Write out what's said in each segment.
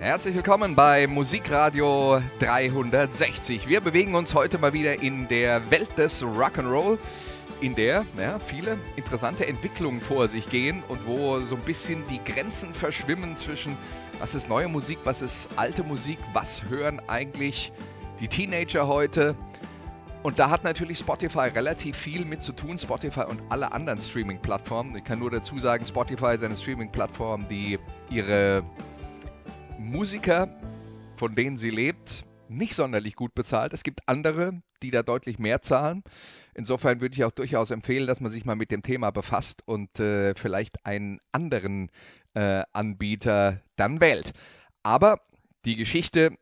Herzlich willkommen bei Musikradio 360. Wir bewegen uns heute mal wieder in der Welt des Rock'n'Roll, in der ja, viele interessante Entwicklungen vor sich gehen und wo so ein bisschen die Grenzen verschwimmen zwischen was ist neue Musik, was ist alte Musik, was hören eigentlich die Teenager heute. Und da hat natürlich Spotify relativ viel mit zu tun, Spotify und alle anderen Streaming-Plattformen. Ich kann nur dazu sagen, Spotify ist eine Streaming-Plattform, die ihre Musiker, von denen sie lebt, nicht sonderlich gut bezahlt. Es gibt andere, die da deutlich mehr zahlen. Insofern würde ich auch durchaus empfehlen, dass man sich mal mit dem Thema befasst und äh, vielleicht einen anderen äh, Anbieter dann wählt. Aber die Geschichte,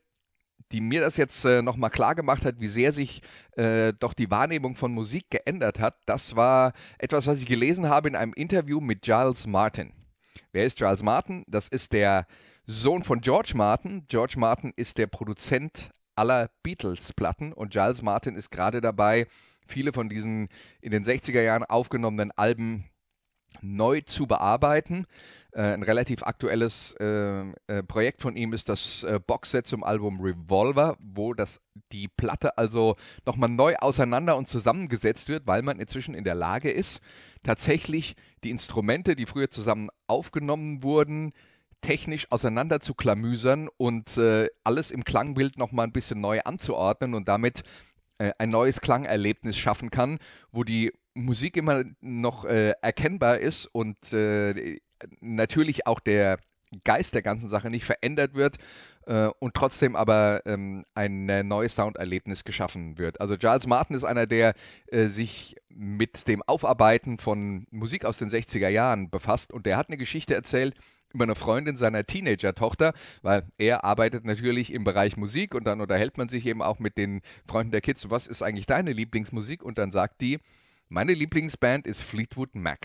die mir das jetzt äh, nochmal klar gemacht hat, wie sehr sich äh, doch die Wahrnehmung von Musik geändert hat, das war etwas, was ich gelesen habe in einem Interview mit Giles Martin. Wer ist Giles Martin? Das ist der Sohn von George Martin. George Martin ist der Produzent aller Beatles-Platten und Giles Martin ist gerade dabei, viele von diesen in den 60er Jahren aufgenommenen Alben neu zu bearbeiten. Äh, ein relativ aktuelles äh, äh, Projekt von ihm ist das äh, Boxset zum Album Revolver, wo das, die Platte also nochmal neu auseinander und zusammengesetzt wird, weil man inzwischen in der Lage ist, tatsächlich die Instrumente, die früher zusammen aufgenommen wurden, technisch auseinander zu klamüsern und äh, alles im Klangbild nochmal ein bisschen neu anzuordnen und damit äh, ein neues Klangerlebnis schaffen kann, wo die Musik immer noch äh, erkennbar ist und äh, natürlich auch der Geist der ganzen Sache nicht verändert wird äh, und trotzdem aber ähm, ein äh, neues Sounderlebnis geschaffen wird. Also Giles Martin ist einer, der sich mit dem Aufarbeiten von Musik aus den 60er Jahren befasst und der hat eine Geschichte erzählt, über eine Freundin seiner Teenager-Tochter, weil er arbeitet natürlich im Bereich Musik und dann unterhält man sich eben auch mit den Freunden der Kids, was ist eigentlich deine Lieblingsmusik? Und dann sagt die, meine Lieblingsband ist Fleetwood Mac.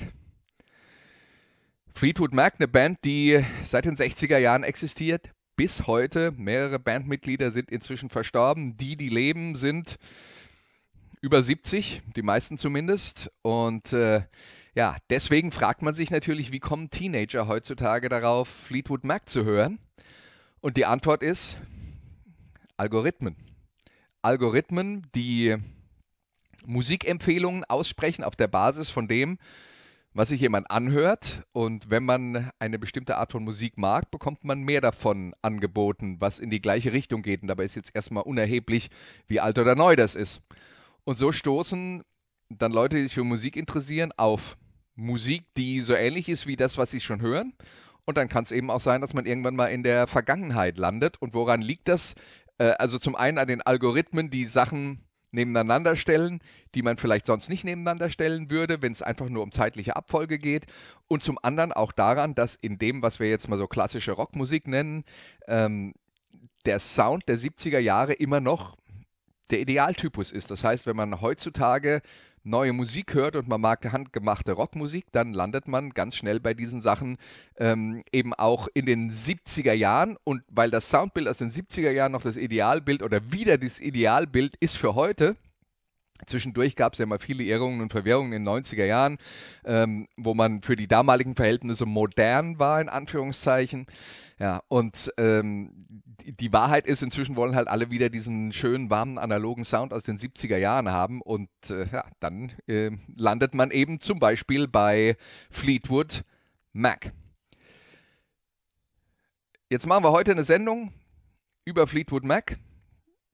Fleetwood Mac, eine Band, die seit den 60er Jahren existiert, bis heute. Mehrere Bandmitglieder sind inzwischen verstorben. Die, die leben, sind über 70, die meisten zumindest. Und äh, ja, deswegen fragt man sich natürlich, wie kommen Teenager heutzutage darauf, Fleetwood Mac zu hören? Und die Antwort ist Algorithmen. Algorithmen, die Musikempfehlungen aussprechen auf der Basis von dem, was sich jemand anhört. Und wenn man eine bestimmte Art von Musik mag, bekommt man mehr davon angeboten, was in die gleiche Richtung geht. Und dabei ist jetzt erstmal unerheblich, wie alt oder neu das ist. Und so stoßen dann Leute, die sich für Musik interessieren, auf Musik, die so ähnlich ist wie das, was sie schon hören. Und dann kann es eben auch sein, dass man irgendwann mal in der Vergangenheit landet. Und woran liegt das? Äh, also zum einen an den Algorithmen, die Sachen nebeneinander stellen, die man vielleicht sonst nicht nebeneinander stellen würde, wenn es einfach nur um zeitliche Abfolge geht. Und zum anderen auch daran, dass in dem, was wir jetzt mal so klassische Rockmusik nennen, ähm, der Sound der 70er Jahre immer noch der Idealtypus ist. Das heißt, wenn man heutzutage neue Musik hört und man mag handgemachte Rockmusik, dann landet man ganz schnell bei diesen Sachen ähm, eben auch in den 70er Jahren. Und weil das Soundbild aus den 70er Jahren noch das Idealbild oder wieder das Idealbild ist für heute, Zwischendurch gab es ja mal viele Irrungen und Verwirrungen in den 90er Jahren, ähm, wo man für die damaligen Verhältnisse modern war, in Anführungszeichen. Ja, und ähm, die, Wahrheit ist, inzwischen wollen halt alle wieder diesen schönen, warmen, analogen Sound aus den 70er Jahren haben. Und äh, ja, dann äh, landet man eben zum Beispiel bei Fleetwood Mac. Jetzt machen wir heute eine Sendung über Fleetwood Mac.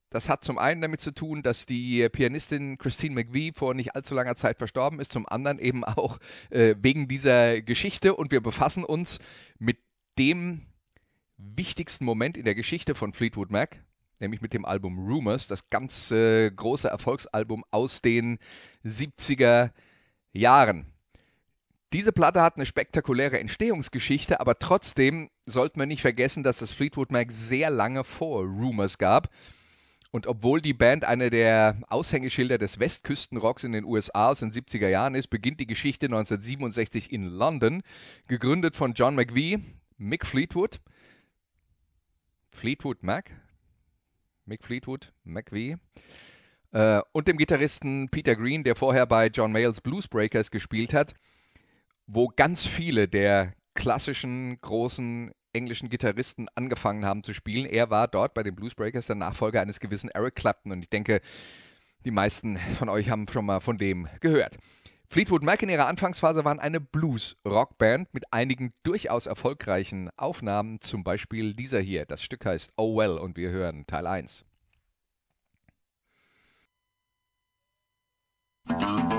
Das hat zum einen damit zu tun, dass die Pianistin Christine McVie vor nicht allzu langer Zeit verstorben ist, zum anderen eben auch äh, wegen dieser Geschichte und wir befassen uns mit dem wichtigsten Moment in der Geschichte von Fleetwood Mac, nämlich mit dem Album Rumors, das ganz äh, große Erfolgsalbum aus den 70er Jahren. Diese Platte hat eine spektakuläre Entstehungsgeschichte, aber trotzdem sollten wir nicht vergessen, dass es Fleetwood Mac sehr lange vor Rumors gab. Und obwohl die Band eine der Aushängeschilder des Westküstenrocks in den USA aus den 70er Jahren ist, beginnt die Geschichte 1967 in London, gegründet von John McVie, Mick Fleetwood, Fleetwood Mac, Mick Fleetwood, McVie, äh, und dem Gitarristen Peter Green, der vorher bei John Mayles Bluesbreakers gespielt hat, wo ganz viele der klassischen großen englischen Gitarristen angefangen haben zu spielen. Er war dort bei den Bluesbreakers der Nachfolger eines gewissen Eric Clapton und ich denke, die meisten von euch haben schon mal von dem gehört. Fleetwood Mac in ihrer Anfangsphase waren eine Blues-Rockband mit einigen durchaus erfolgreichen Aufnahmen, zum Beispiel dieser hier. Das Stück heißt Oh Well und wir hören Teil 1. help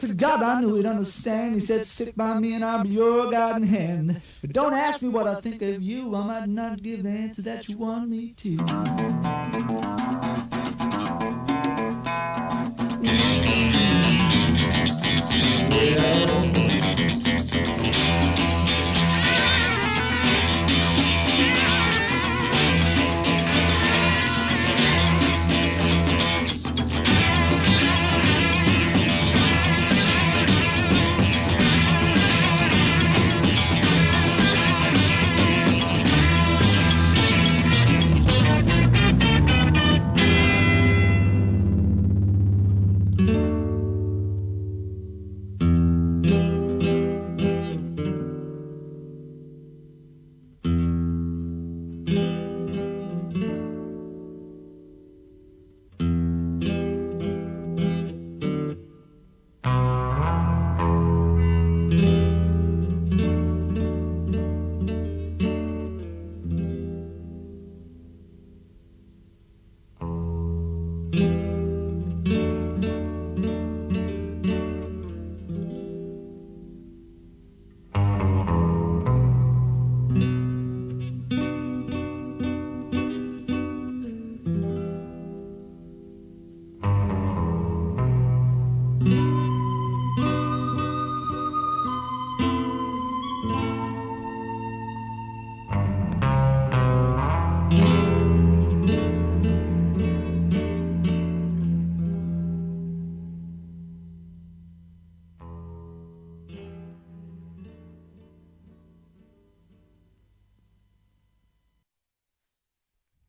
To God, I knew he'd understand. He said, stick by me and I'll be your guiding hand. But don't ask me what I think of you. I might not give the answer that you want me to.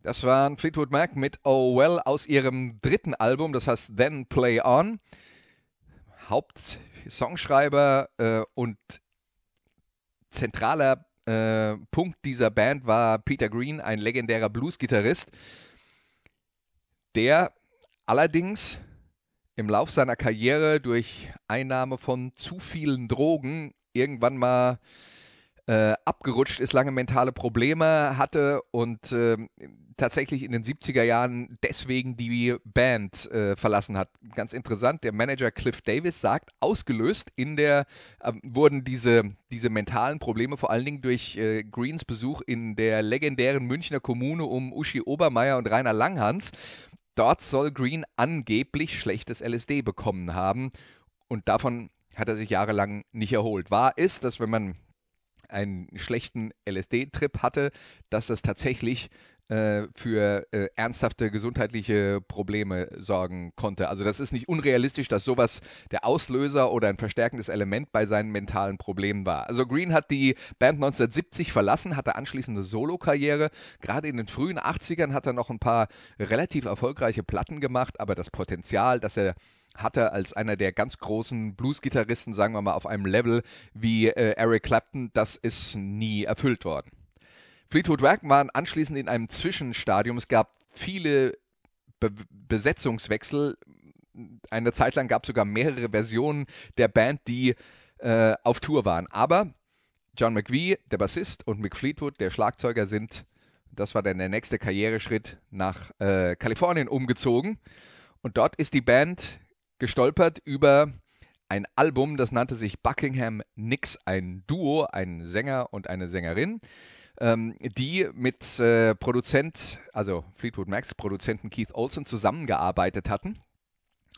Das waren Fleetwood Mac mit Oh Well aus ihrem dritten Album, das heißt Then Play On. Hauptsongschreiber äh, und zentraler äh, Punkt dieser Band war Peter Green, ein legendärer Bluesgitarrist, der allerdings im Lauf seiner Karriere durch Einnahme von zu vielen Drogen irgendwann mal äh, abgerutscht ist, lange mentale Probleme hatte und äh, tatsächlich in den 70er Jahren deswegen die Band äh, verlassen hat. Ganz interessant, der Manager Cliff Davis sagt, ausgelöst in der ähm, wurden diese, diese mentalen Probleme vor allen Dingen durch äh, Greens Besuch in der legendären Münchner Kommune um Uschi Obermeier und Rainer Langhans. Dort soll Green angeblich schlechtes LSD bekommen haben und davon hat er sich jahrelang nicht erholt. Wahr ist, dass wenn man einen schlechten LSD-Trip hatte, dass das tatsächlich äh, für äh, ernsthafte gesundheitliche Probleme sorgen konnte. Also das ist nicht unrealistisch, dass sowas der Auslöser oder ein verstärkendes Element bei seinen mentalen Problemen war. Also Green hat die Band 1970 verlassen, hatte anschließend eine Solo-Karriere. Gerade in den frühen 80ern hat er noch ein paar relativ erfolgreiche Platten gemacht, aber das Potenzial, dass er hatte als einer der ganz großen Blues-Gitarristen, sagen wir mal, auf einem Level wie äh, Eric Clapton, das ist nie erfüllt worden. Fleetwood Mac waren anschließend in einem Zwischenstadium. Es gab viele Be Besetzungswechsel. Eine Zeit lang gab es sogar mehrere Versionen der Band, die äh, auf Tour waren. Aber John McVie, der Bassist, und Mick Fleetwood, der Schlagzeuger, sind, das war dann der nächste Karriereschritt, nach äh, Kalifornien umgezogen. Und dort ist die Band gestolpert über ein Album, das nannte sich Buckingham Nix, ein Duo, ein Sänger und eine Sängerin, ähm, die mit äh, Produzent, also Fleetwood Macs Produzenten Keith Olsen zusammengearbeitet hatten.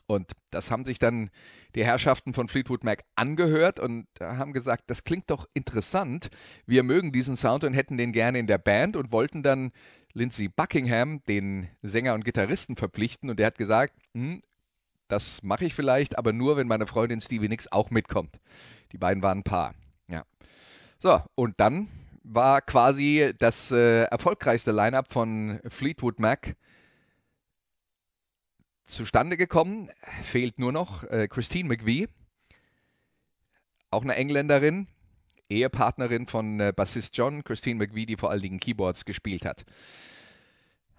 Und das haben sich dann die Herrschaften von Fleetwood Mac angehört und haben gesagt, das klingt doch interessant. Wir mögen diesen Sound und hätten den gerne in der Band und wollten dann Lindsey Buckingham, den Sänger und Gitarristen, verpflichten. Und der hat gesagt, hm, das mache ich vielleicht, aber nur, wenn meine Freundin Stevie Nicks auch mitkommt. Die beiden waren ein Paar. Ja. So, und dann war quasi das äh, erfolgreichste Line-up von Fleetwood Mac zustande gekommen. Fehlt nur noch äh, Christine McVie, auch eine Engländerin, Ehepartnerin von äh, Bassist John, Christine McVie, die vor allen Dingen Keyboards gespielt hat.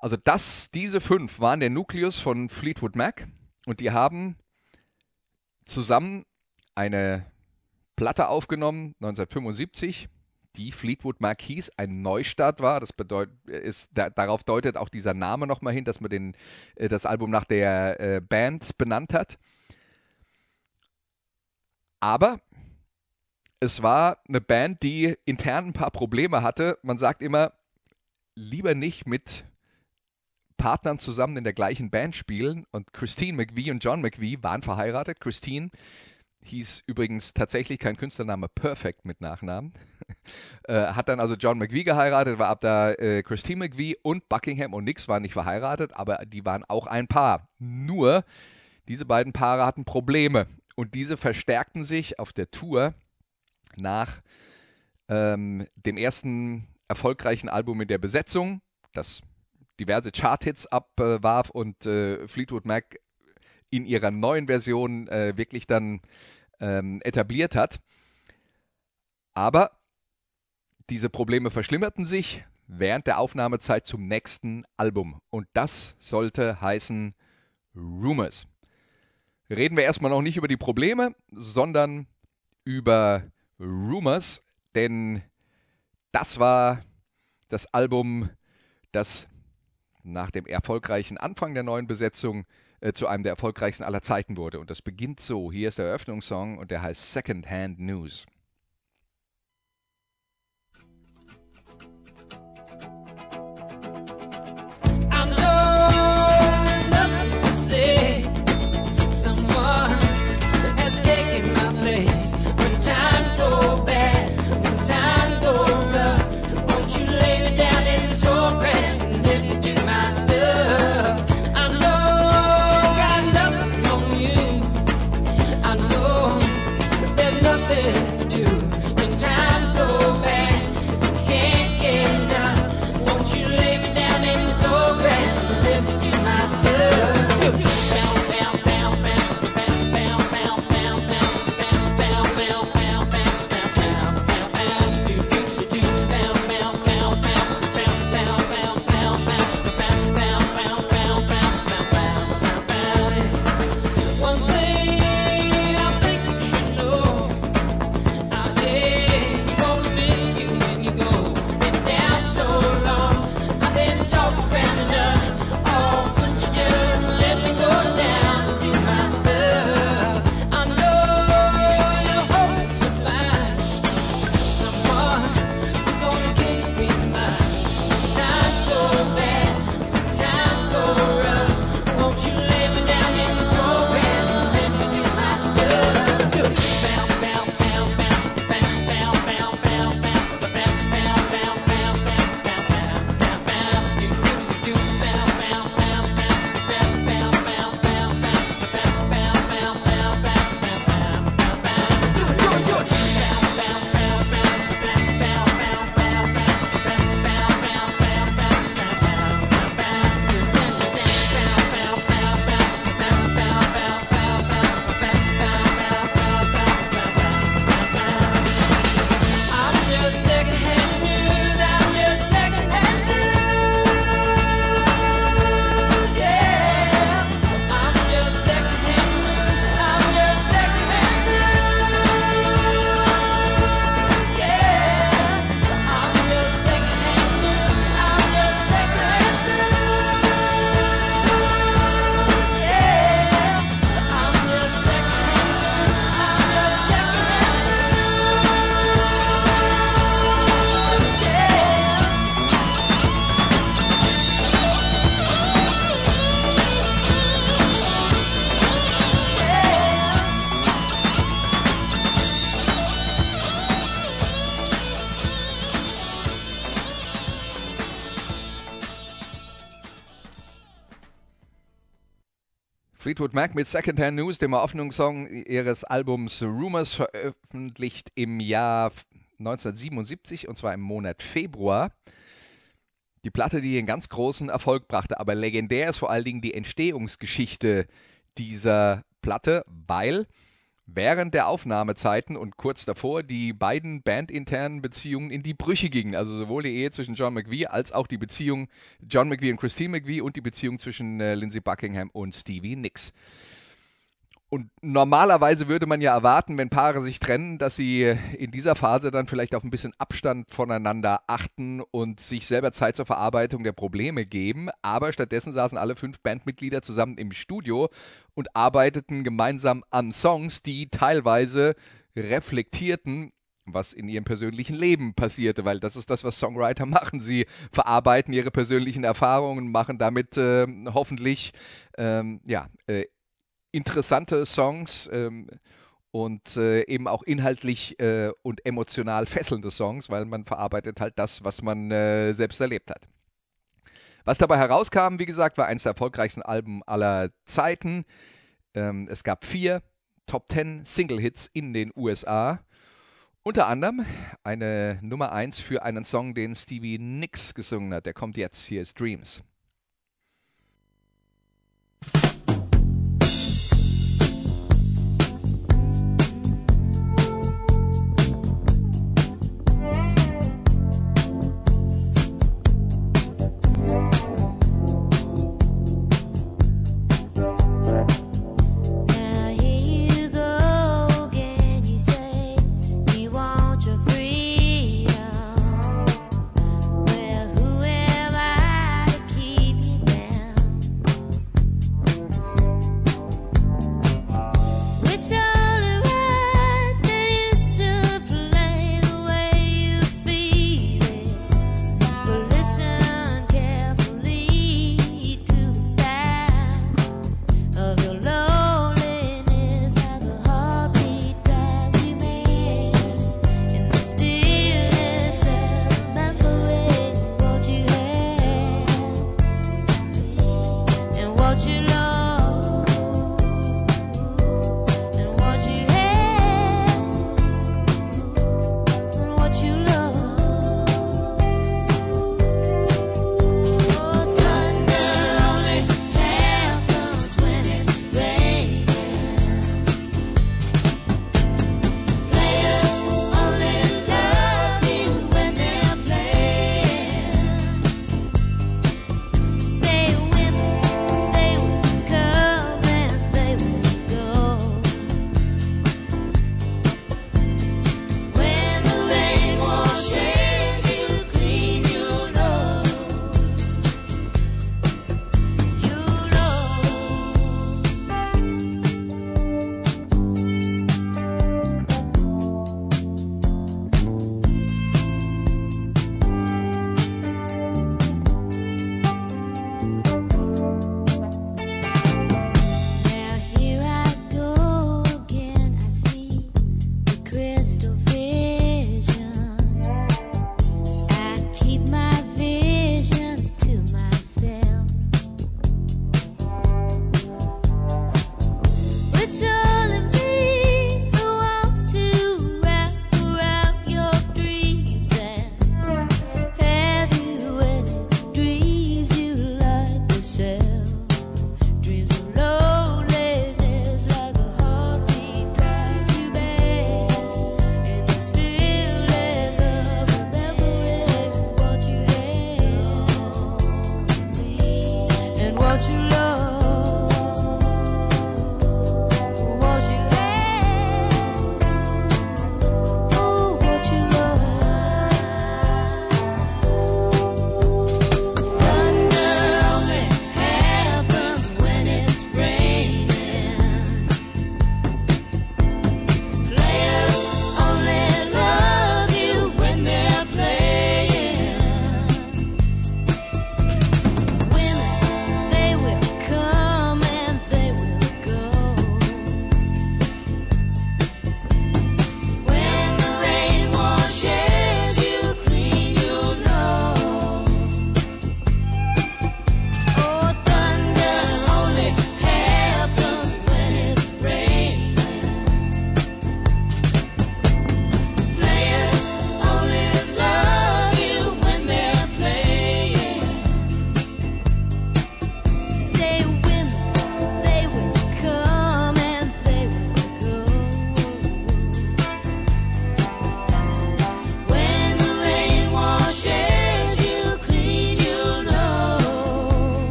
Also das, diese fünf waren der Nukleus von Fleetwood Mac. Und die haben zusammen eine Platte aufgenommen, 1975, die Fleetwood Marquis ein Neustart war. Das bedeutet, ist, da, darauf deutet auch dieser Name nochmal hin, dass man den, äh, das Album nach der äh, Band benannt hat. Aber es war eine Band, die intern ein paar Probleme hatte. Man sagt immer, lieber nicht mit Partnern zusammen in der gleichen Band spielen und Christine McVie und John McVie waren verheiratet. Christine hieß übrigens tatsächlich kein Künstlername Perfect mit Nachnamen. äh, hat dann also John McVie geheiratet, war ab da äh, Christine McVie und Buckingham und Nix waren nicht verheiratet, aber die waren auch ein Paar. Nur diese beiden Paare hatten Probleme und diese verstärkten sich auf der Tour nach ähm, dem ersten erfolgreichen Album in der Besetzung, das diverse Charthits abwarf und äh, Fleetwood Mac in ihrer neuen Version äh, wirklich dann ähm, etabliert hat. Aber diese Probleme verschlimmerten sich während der Aufnahmezeit zum nächsten Album. Und das sollte heißen Rumors. Reden wir erstmal noch nicht über die Probleme, sondern über Rumors, denn das war das Album, das nach dem erfolgreichen Anfang der neuen Besetzung äh, zu einem der erfolgreichsten aller Zeiten wurde. Und das beginnt so. Hier ist der Eröffnungssong und der heißt Second Hand News. Fleetwood Mac mit Secondhand News, dem Eröffnungssong ihres Albums Rumors, veröffentlicht im Jahr 1977 und zwar im Monat Februar. Die Platte, die einen ganz großen Erfolg brachte, aber legendär ist vor allen Dingen die Entstehungsgeschichte dieser Platte, weil während der Aufnahmezeiten und kurz davor die beiden bandinternen Beziehungen in die Brüche gingen. Also sowohl die Ehe zwischen John McVie als auch die Beziehung John McVie und Christine McVie und die Beziehung zwischen äh, Lindsey Buckingham und Stevie Nicks. Und normalerweise würde man ja erwarten, wenn Paare sich trennen, dass sie in dieser Phase dann vielleicht auf ein bisschen Abstand voneinander achten und sich selber Zeit zur Verarbeitung der Probleme geben. Aber stattdessen saßen alle fünf Bandmitglieder zusammen im Studio und arbeiteten gemeinsam an Songs, die teilweise reflektierten, was in ihrem persönlichen Leben passierte, weil das ist das, was Songwriter machen. Sie verarbeiten ihre persönlichen Erfahrungen, machen damit äh, hoffentlich ähm, ja, äh, interessante Songs ähm, und äh, eben auch inhaltlich äh, und emotional fesselnde Songs, weil man verarbeitet halt das, was man äh, selbst erlebt hat. Was dabei herauskam, wie gesagt, war eines der erfolgreichsten Alben aller Zeiten. Ähm, es gab vier Top Ten Single-Hits in den USA. Unter anderem eine Nummer 1 für einen Song, den Stevie Nicks gesungen hat. Der kommt jetzt. Hier ist Dreams.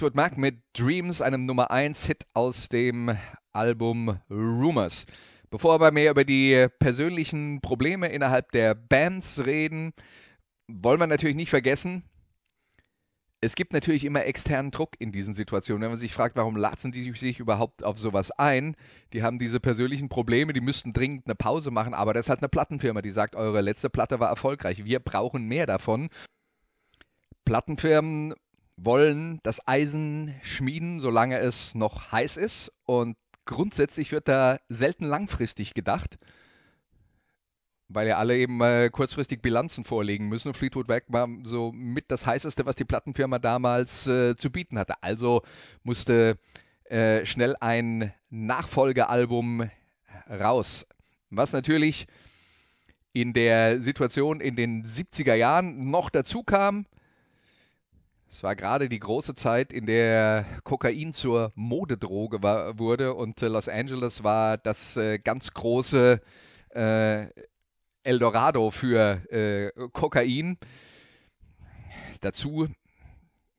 Fleetwood Mac mit Dreams, einem Nummer 1 Hit aus dem Album Rumors. Bevor wir mehr über die persönlichen Probleme innerhalb der Bands reden, wollen wir natürlich nicht vergessen, es gibt natürlich immer externen Druck in diesen Situationen. Wenn man sich fragt, warum lassen die sich überhaupt auf sowas ein? Die haben diese persönlichen Probleme, die müssten dringend eine Pause machen, aber das ist halt eine Plattenfirma, die sagt, eure letzte Platte war erfolgreich. Wir brauchen mehr davon. Plattenfirmen wollen das Eisen schmieden, solange es noch heiß ist. Und grundsätzlich wird da selten langfristig gedacht, weil ja alle eben äh, kurzfristig Bilanzen vorlegen müssen. Fleetwood Mac war so mit das heißeste, was die Plattenfirma damals äh, zu bieten hatte. Also musste äh, schnell ein Nachfolgealbum raus. Was natürlich in der Situation in den 70er Jahren noch dazu kam, es war gerade die große Zeit, in der Kokain zur Modedroge war, wurde und äh, Los Angeles war das äh, ganz große äh, Eldorado für äh, Kokain. Dazu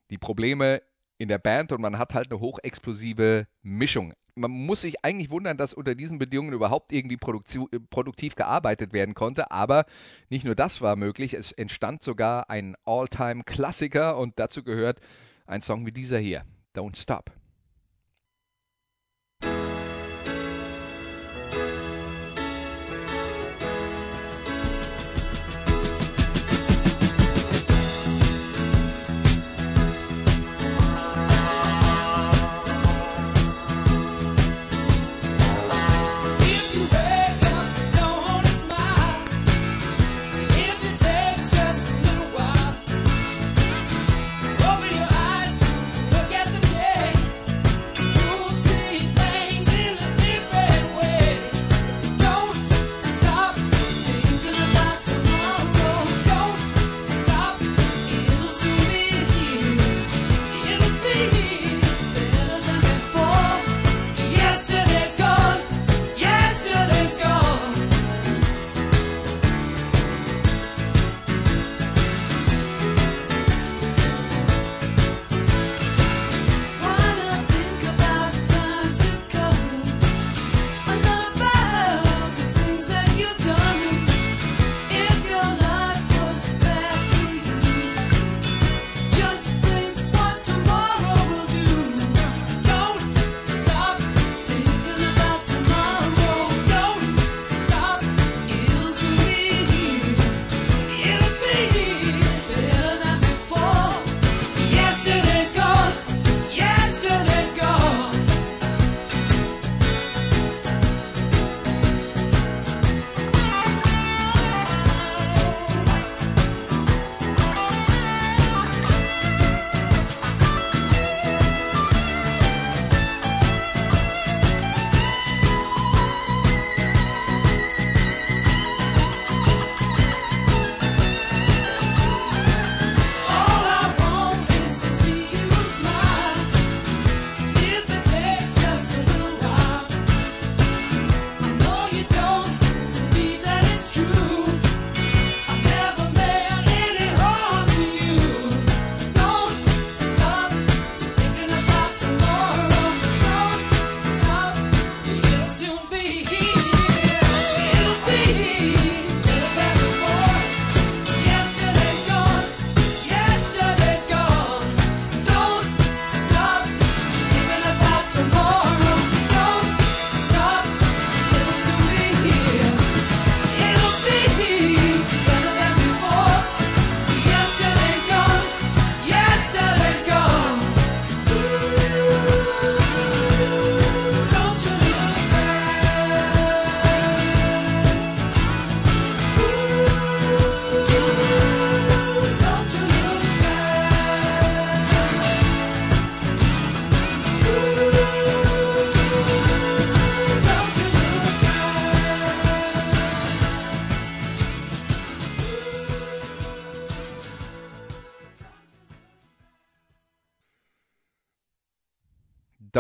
die Probleme in der Band und man hat halt eine hochexplosive Mischung man muss sich eigentlich wundern, dass unter diesen Bedingungen überhaupt irgendwie produktiv gearbeitet werden konnte. Aber nicht nur das war möglich, es entstand sogar ein All-Time-Klassiker und dazu gehört ein Song wie dieser hier, Don't Stop.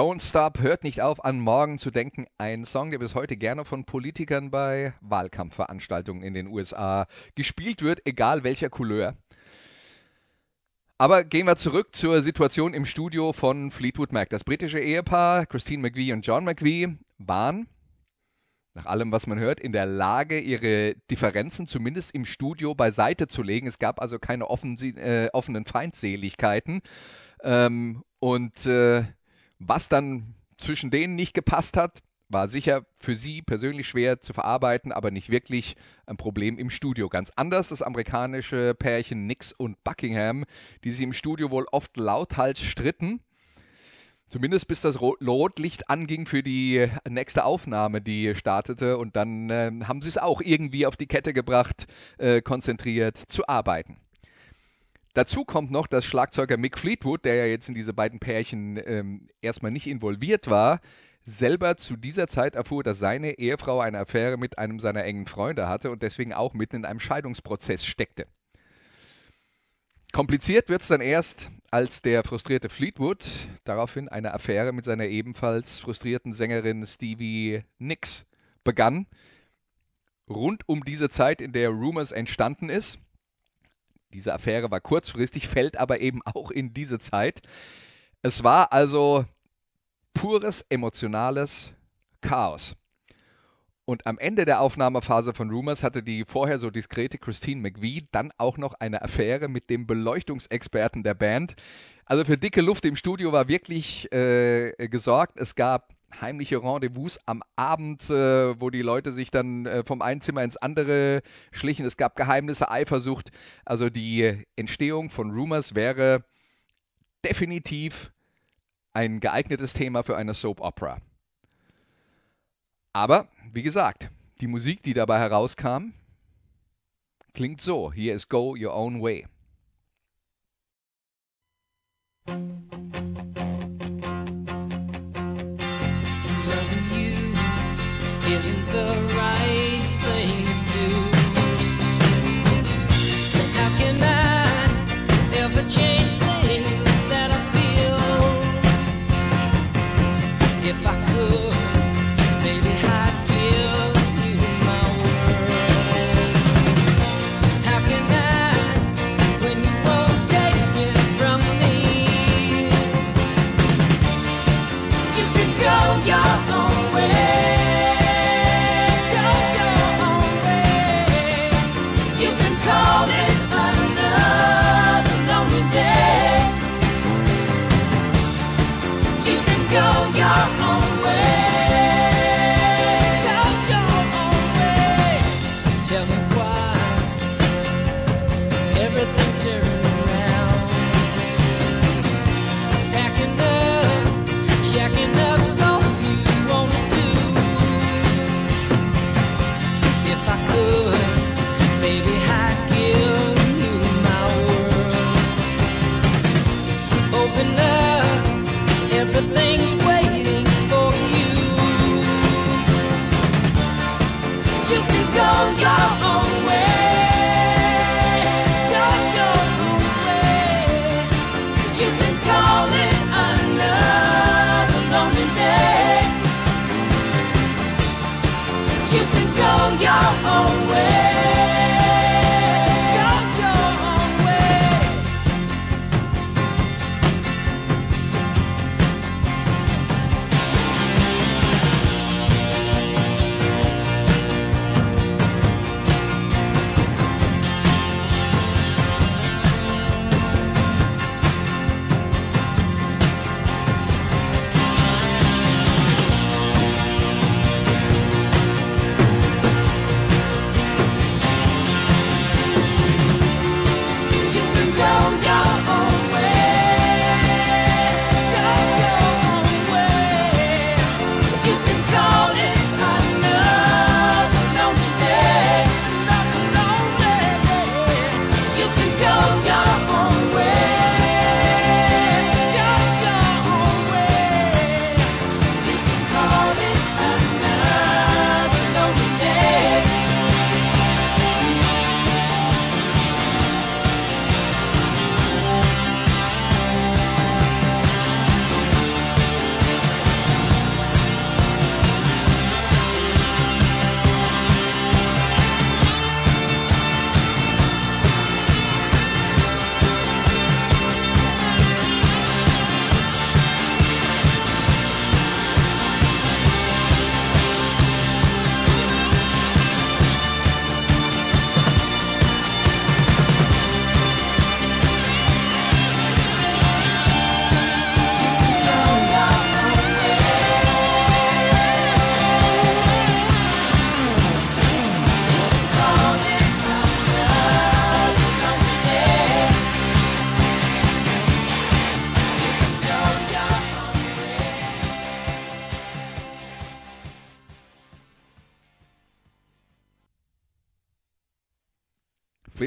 Don't Stop hört nicht auf, an morgen zu denken. Ein Song, der bis heute gerne von Politikern bei Wahlkampfveranstaltungen in den USA gespielt wird, egal welcher Couleur. Aber gehen wir zurück zur Situation im Studio von Fleetwood Mac. Das britische Ehepaar, Christine McVie und John McVie, waren, nach allem, was man hört, in der Lage, ihre Differenzen zumindest im Studio beiseite zu legen. Es gab also keine offen, äh, offenen Feindseligkeiten. Ähm, und äh, was dann zwischen denen nicht gepasst hat, war sicher für sie persönlich schwer zu verarbeiten, aber nicht wirklich ein Problem im Studio. Ganz anders das amerikanische Pärchen Nix und Buckingham, die sich im Studio wohl oft lauthals stritten. Zumindest bis das Rotlicht anging für die nächste Aufnahme, die startete. Und dann äh, haben sie es auch irgendwie auf die Kette gebracht, äh, konzentriert zu arbeiten. Dazu kommt noch, dass Schlagzeuger Mick Fleetwood, der ja jetzt in diese beiden Pärchen ähm, erstmal nicht involviert war, selber zu dieser Zeit erfuhr, dass seine Ehefrau eine Affäre mit einem seiner engen Freunde hatte und deswegen auch mitten in einem Scheidungsprozess steckte. Kompliziert wird es dann erst, als der frustrierte Fleetwood daraufhin eine Affäre mit seiner ebenfalls frustrierten Sängerin Stevie Nicks begann. Rund um diese Zeit, in der Rumors entstanden ist. Diese Affäre war kurzfristig, fällt aber eben auch in diese Zeit. Es war also pures emotionales Chaos. Und am Ende der Aufnahmephase von Rumors hatte die vorher so diskrete Christine McVie dann auch noch eine Affäre mit dem Beleuchtungsexperten der Band. Also für dicke Luft im Studio war wirklich äh, gesorgt. Es gab heimliche Rendezvous am Abend, äh, wo die Leute sich dann äh, vom einen Zimmer ins andere schlichen. Es gab Geheimnisse, Eifersucht. Also die Entstehung von Rumors wäre definitiv ein geeignetes Thema für eine Soap Opera. Aber, wie gesagt, die Musik, die dabei herauskam, klingt so. Hier ist Go Your Own Way.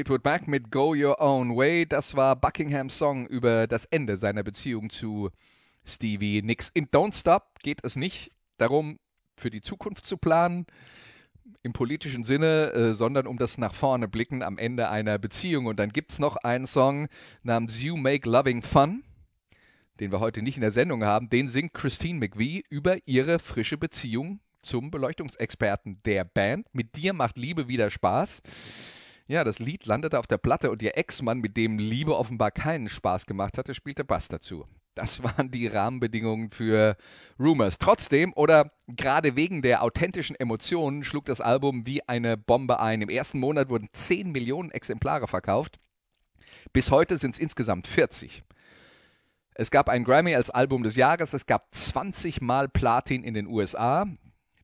Fleetwood Mac mit Go Your Own Way. Das war Buckinghams Song über das Ende seiner Beziehung zu Stevie Nicks. In Don't Stop geht es nicht darum, für die Zukunft zu planen, im politischen Sinne, äh, sondern um das nach vorne blicken am Ende einer Beziehung. Und dann gibt es noch einen Song namens You Make Loving Fun, den wir heute nicht in der Sendung haben. Den singt Christine McVie über ihre frische Beziehung zum Beleuchtungsexperten der Band. Mit dir macht Liebe wieder Spaß. Ja, das Lied landete auf der Platte und ihr Ex-Mann, mit dem Liebe offenbar keinen Spaß gemacht hatte, spielte Bass dazu. Das waren die Rahmenbedingungen für Rumors. Trotzdem oder gerade wegen der authentischen Emotionen schlug das Album wie eine Bombe ein. Im ersten Monat wurden 10 Millionen Exemplare verkauft. Bis heute sind es insgesamt 40. Es gab einen Grammy als Album des Jahres. Es gab 20 Mal Platin in den USA.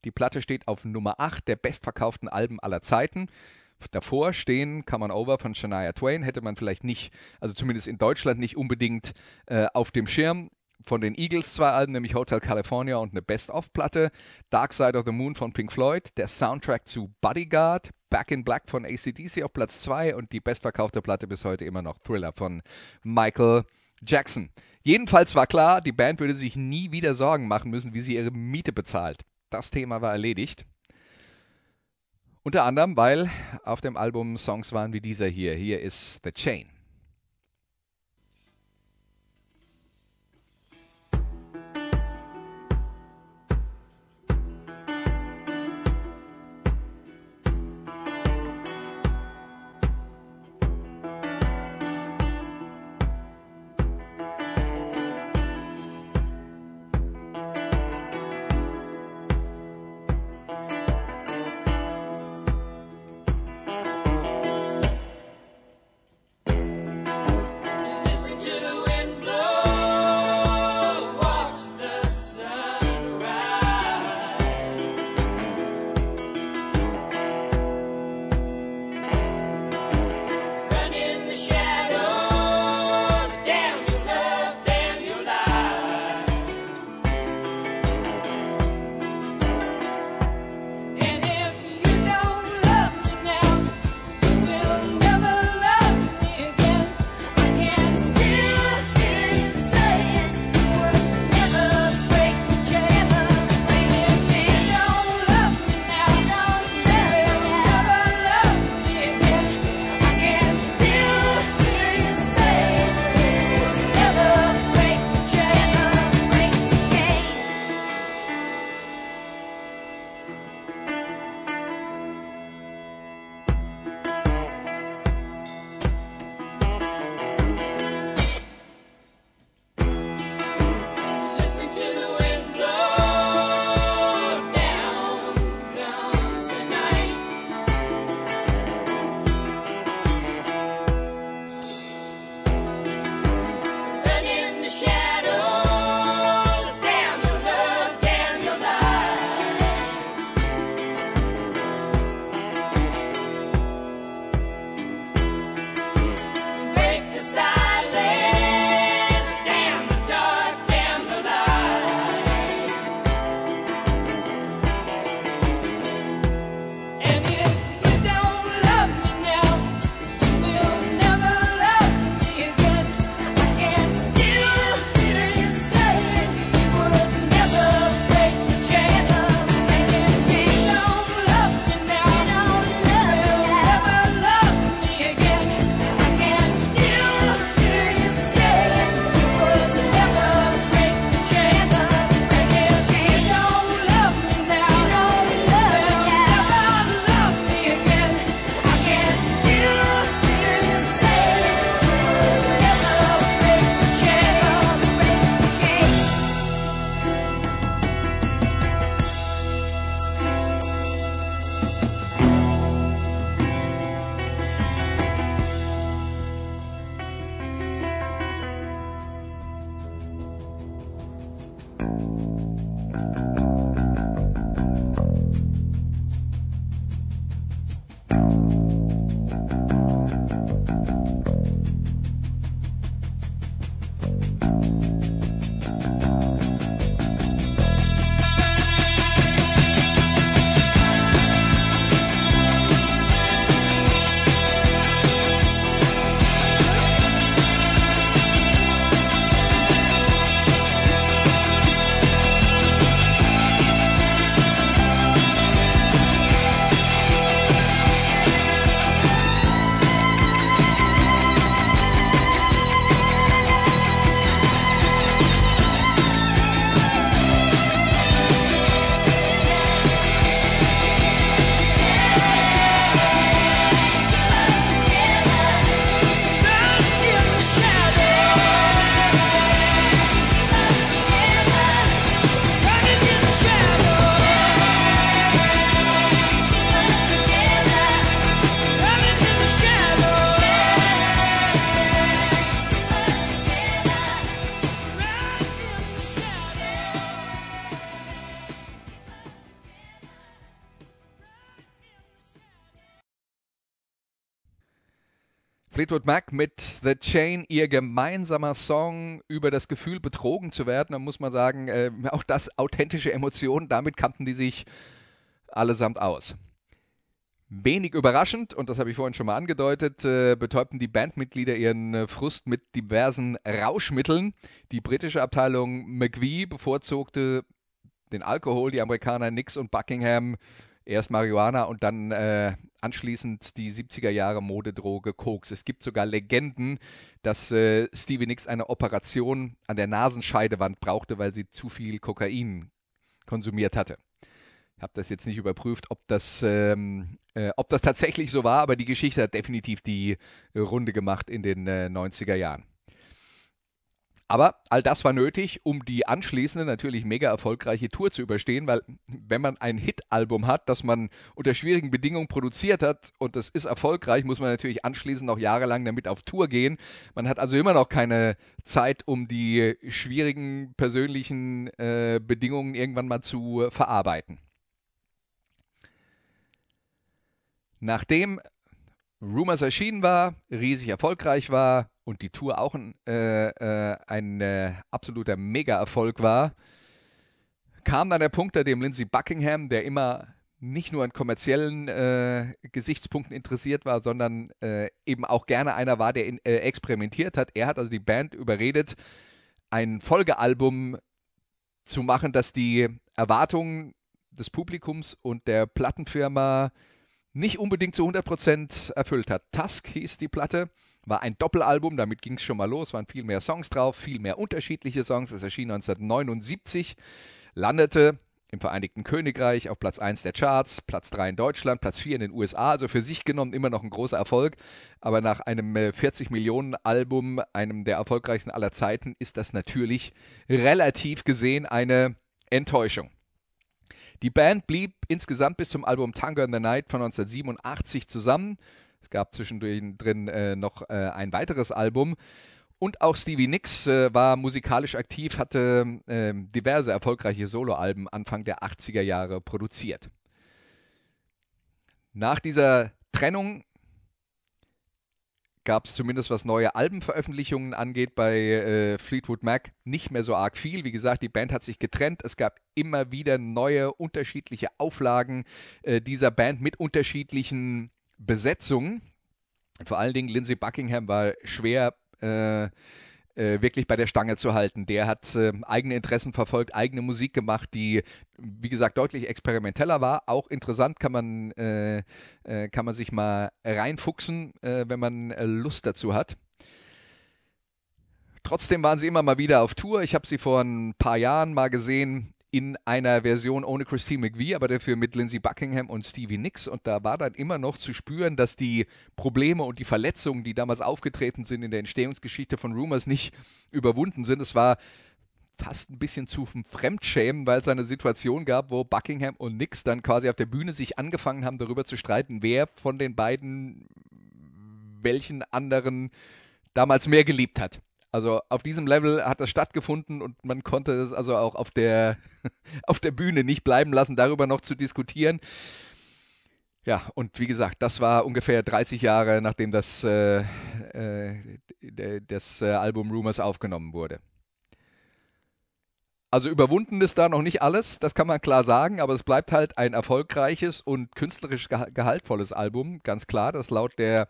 Die Platte steht auf Nummer 8 der bestverkauften Alben aller Zeiten. Davor stehen Come On Over von Shania Twain, hätte man vielleicht nicht, also zumindest in Deutschland nicht unbedingt äh, auf dem Schirm. Von den Eagles zwei Alben, nämlich Hotel California und eine Best-of-Platte. Dark Side of the Moon von Pink Floyd, der Soundtrack zu Bodyguard, Back in Black von ACDC auf Platz 2 und die bestverkaufte Platte bis heute immer noch Thriller von Michael Jackson. Jedenfalls war klar, die Band würde sich nie wieder Sorgen machen müssen, wie sie ihre Miete bezahlt. Das Thema war erledigt. Unter anderem, weil auf dem Album Songs waren wie dieser hier. Hier ist The Chain. Fleetwood Mac mit The Chain, ihr gemeinsamer Song über das Gefühl, betrogen zu werden. Da muss man sagen, äh, auch das authentische Emotionen, damit kannten die sich allesamt aus. Wenig überraschend, und das habe ich vorhin schon mal angedeutet, äh, betäubten die Bandmitglieder ihren äh, Frust mit diversen Rauschmitteln. Die britische Abteilung McVie bevorzugte den Alkohol, die Amerikaner Nix und Buckingham erst Marihuana und dann äh, anschließend die 70er Jahre Modedroge Koks. Es gibt sogar Legenden, dass äh, Stevie Nicks eine Operation an der Nasenscheidewand brauchte, weil sie zu viel Kokain konsumiert hatte. Ich habe das jetzt nicht überprüft, ob das, ähm, äh, ob das tatsächlich so war, aber die Geschichte hat definitiv die Runde gemacht in den äh, 90er Jahren. Aber all das war nötig, um die anschließende natürlich mega erfolgreiche Tour zu überstehen, weil wenn man ein Hit-Album hat, das man unter schwierigen Bedingungen produziert hat und das ist erfolgreich, muss man natürlich anschließend noch jahrelang damit auf Tour gehen. Man hat also immer noch keine Zeit, um die schwierigen persönlichen äh, Bedingungen irgendwann mal zu verarbeiten. Nachdem Rumors erschienen war, riesig erfolgreich war, und die Tour auch ein, äh, äh, ein äh, absoluter Mega-Erfolg war, kam dann der Punkt, an dem Lindsey Buckingham, der immer nicht nur an kommerziellen äh, Gesichtspunkten interessiert war, sondern äh, eben auch gerne einer war, der in, äh, experimentiert hat. Er hat also die Band überredet, ein Folgealbum zu machen, das die Erwartungen des Publikums und der Plattenfirma nicht unbedingt zu 100% erfüllt hat. Tusk hieß die Platte war ein Doppelalbum, damit ging es schon mal los, waren viel mehr Songs drauf, viel mehr unterschiedliche Songs. Es erschien 1979, landete im Vereinigten Königreich auf Platz 1 der Charts, Platz 3 in Deutschland, Platz 4 in den USA, also für sich genommen immer noch ein großer Erfolg. Aber nach einem 40 äh, Millionen Album, einem der erfolgreichsten aller Zeiten, ist das natürlich relativ gesehen eine Enttäuschung. Die Band blieb insgesamt bis zum Album Tango in the Night von 1987 zusammen. Gab zwischendurch drin äh, noch äh, ein weiteres Album. Und auch Stevie Nicks äh, war musikalisch aktiv, hatte ähm, diverse erfolgreiche Soloalben Anfang der 80er Jahre produziert. Nach dieser Trennung gab es zumindest was neue Albenveröffentlichungen angeht bei äh, Fleetwood Mac nicht mehr so arg viel. Wie gesagt, die Band hat sich getrennt. Es gab immer wieder neue unterschiedliche Auflagen äh, dieser Band mit unterschiedlichen Besetzung. Vor allen Dingen Lindsey Buckingham war schwer äh, äh, wirklich bei der Stange zu halten. Der hat äh, eigene Interessen verfolgt, eigene Musik gemacht, die, wie gesagt, deutlich experimenteller war. Auch interessant kann man, äh, äh kann man sich mal reinfuchsen, äh, wenn man äh, Lust dazu hat. Trotzdem waren sie immer mal wieder auf Tour. Ich habe sie vor ein paar Jahren mal gesehen in einer Version ohne Christine McVie, aber dafür mit Lindsey Buckingham und Stevie Nicks. Und da war dann immer noch zu spüren, dass die Probleme und die Verletzungen, die damals aufgetreten sind in der Entstehungsgeschichte von Rumors, nicht überwunden sind. Es war fast ein bisschen zu Fremdschämen, weil es eine Situation gab, wo Buckingham und Nicks dann quasi auf der Bühne sich angefangen haben, darüber zu streiten, wer von den beiden welchen anderen damals mehr geliebt hat. Also auf diesem Level hat das stattgefunden und man konnte es also auch auf der, auf der Bühne nicht bleiben lassen, darüber noch zu diskutieren. Ja, und wie gesagt, das war ungefähr 30 Jahre, nachdem das, äh, äh, das äh, Album Rumors aufgenommen wurde. Also überwunden ist da noch nicht alles, das kann man klar sagen, aber es bleibt halt ein erfolgreiches und künstlerisch gehaltvolles Album, ganz klar, das laut der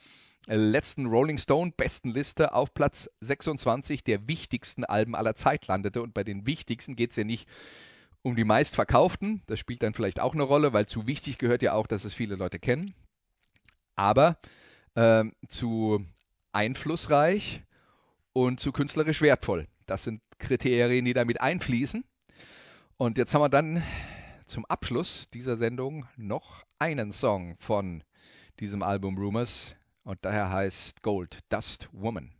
letzten Rolling Stone Bestenliste auf Platz 26 der wichtigsten Alben aller Zeit landete. Und bei den wichtigsten geht es ja nicht um die meistverkauften. Das spielt dann vielleicht auch eine Rolle, weil zu wichtig gehört ja auch, dass es viele Leute kennen. Aber äh, zu einflussreich und zu künstlerisch wertvoll. Das sind Kriterien, die damit einfließen. Und jetzt haben wir dann zum Abschluss dieser Sendung noch einen Song von diesem Album Rumors, und daher heißt Gold Dust Woman.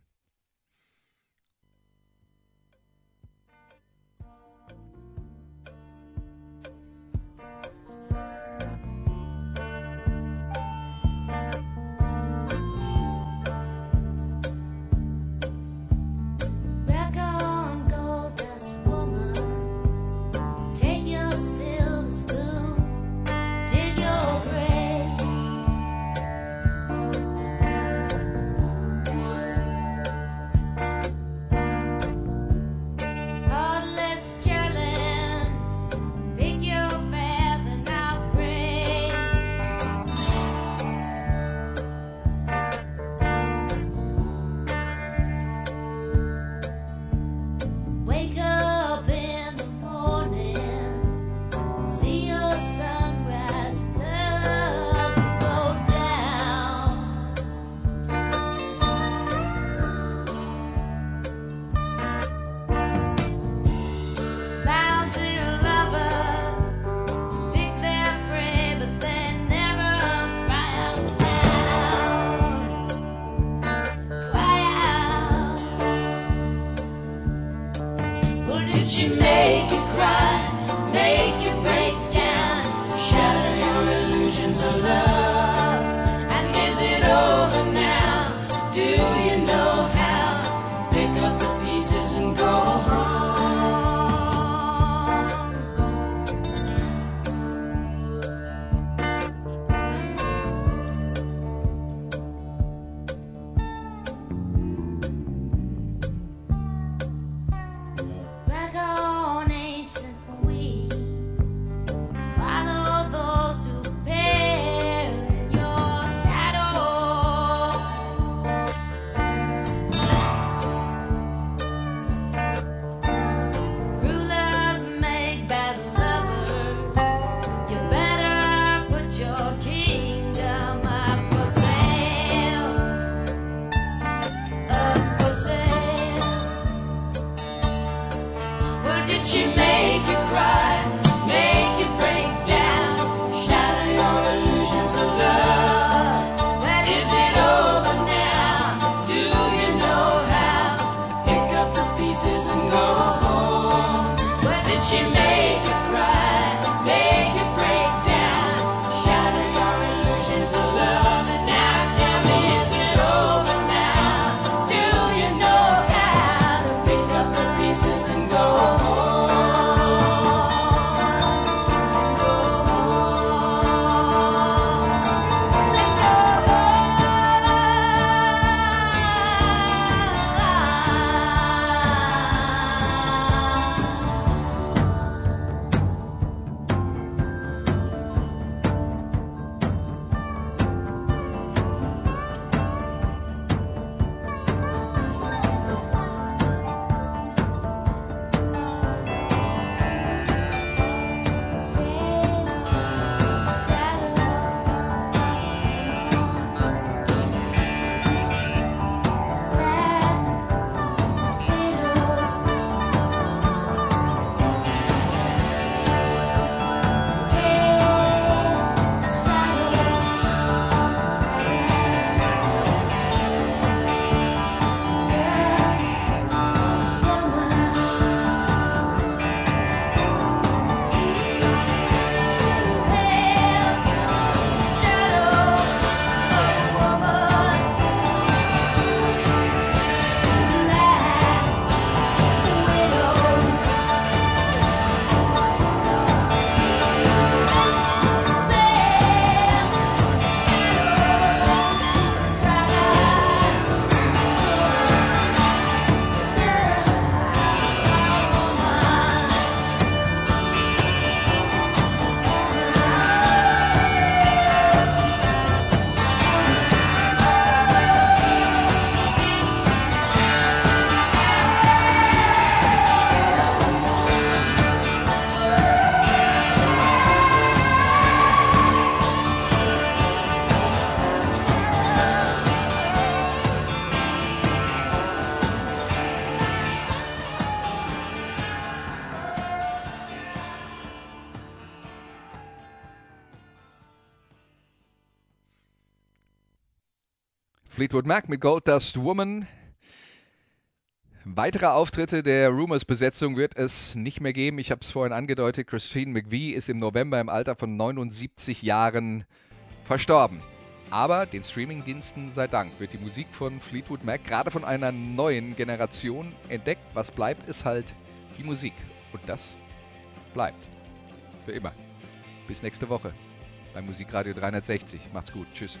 Fleetwood Mac mit Gold Dust Woman. Weitere Auftritte der Rumors-Besetzung wird es nicht mehr geben. Ich habe es vorhin angedeutet, Christine McVie ist im November im Alter von 79 Jahren verstorben. Aber den Streamingdiensten sei Dank wird die Musik von Fleetwood Mac gerade von einer neuen Generation entdeckt. Was bleibt, ist halt die Musik. Und das bleibt. Für immer. Bis nächste Woche beim Musikradio 360. Macht's gut. Tschüss.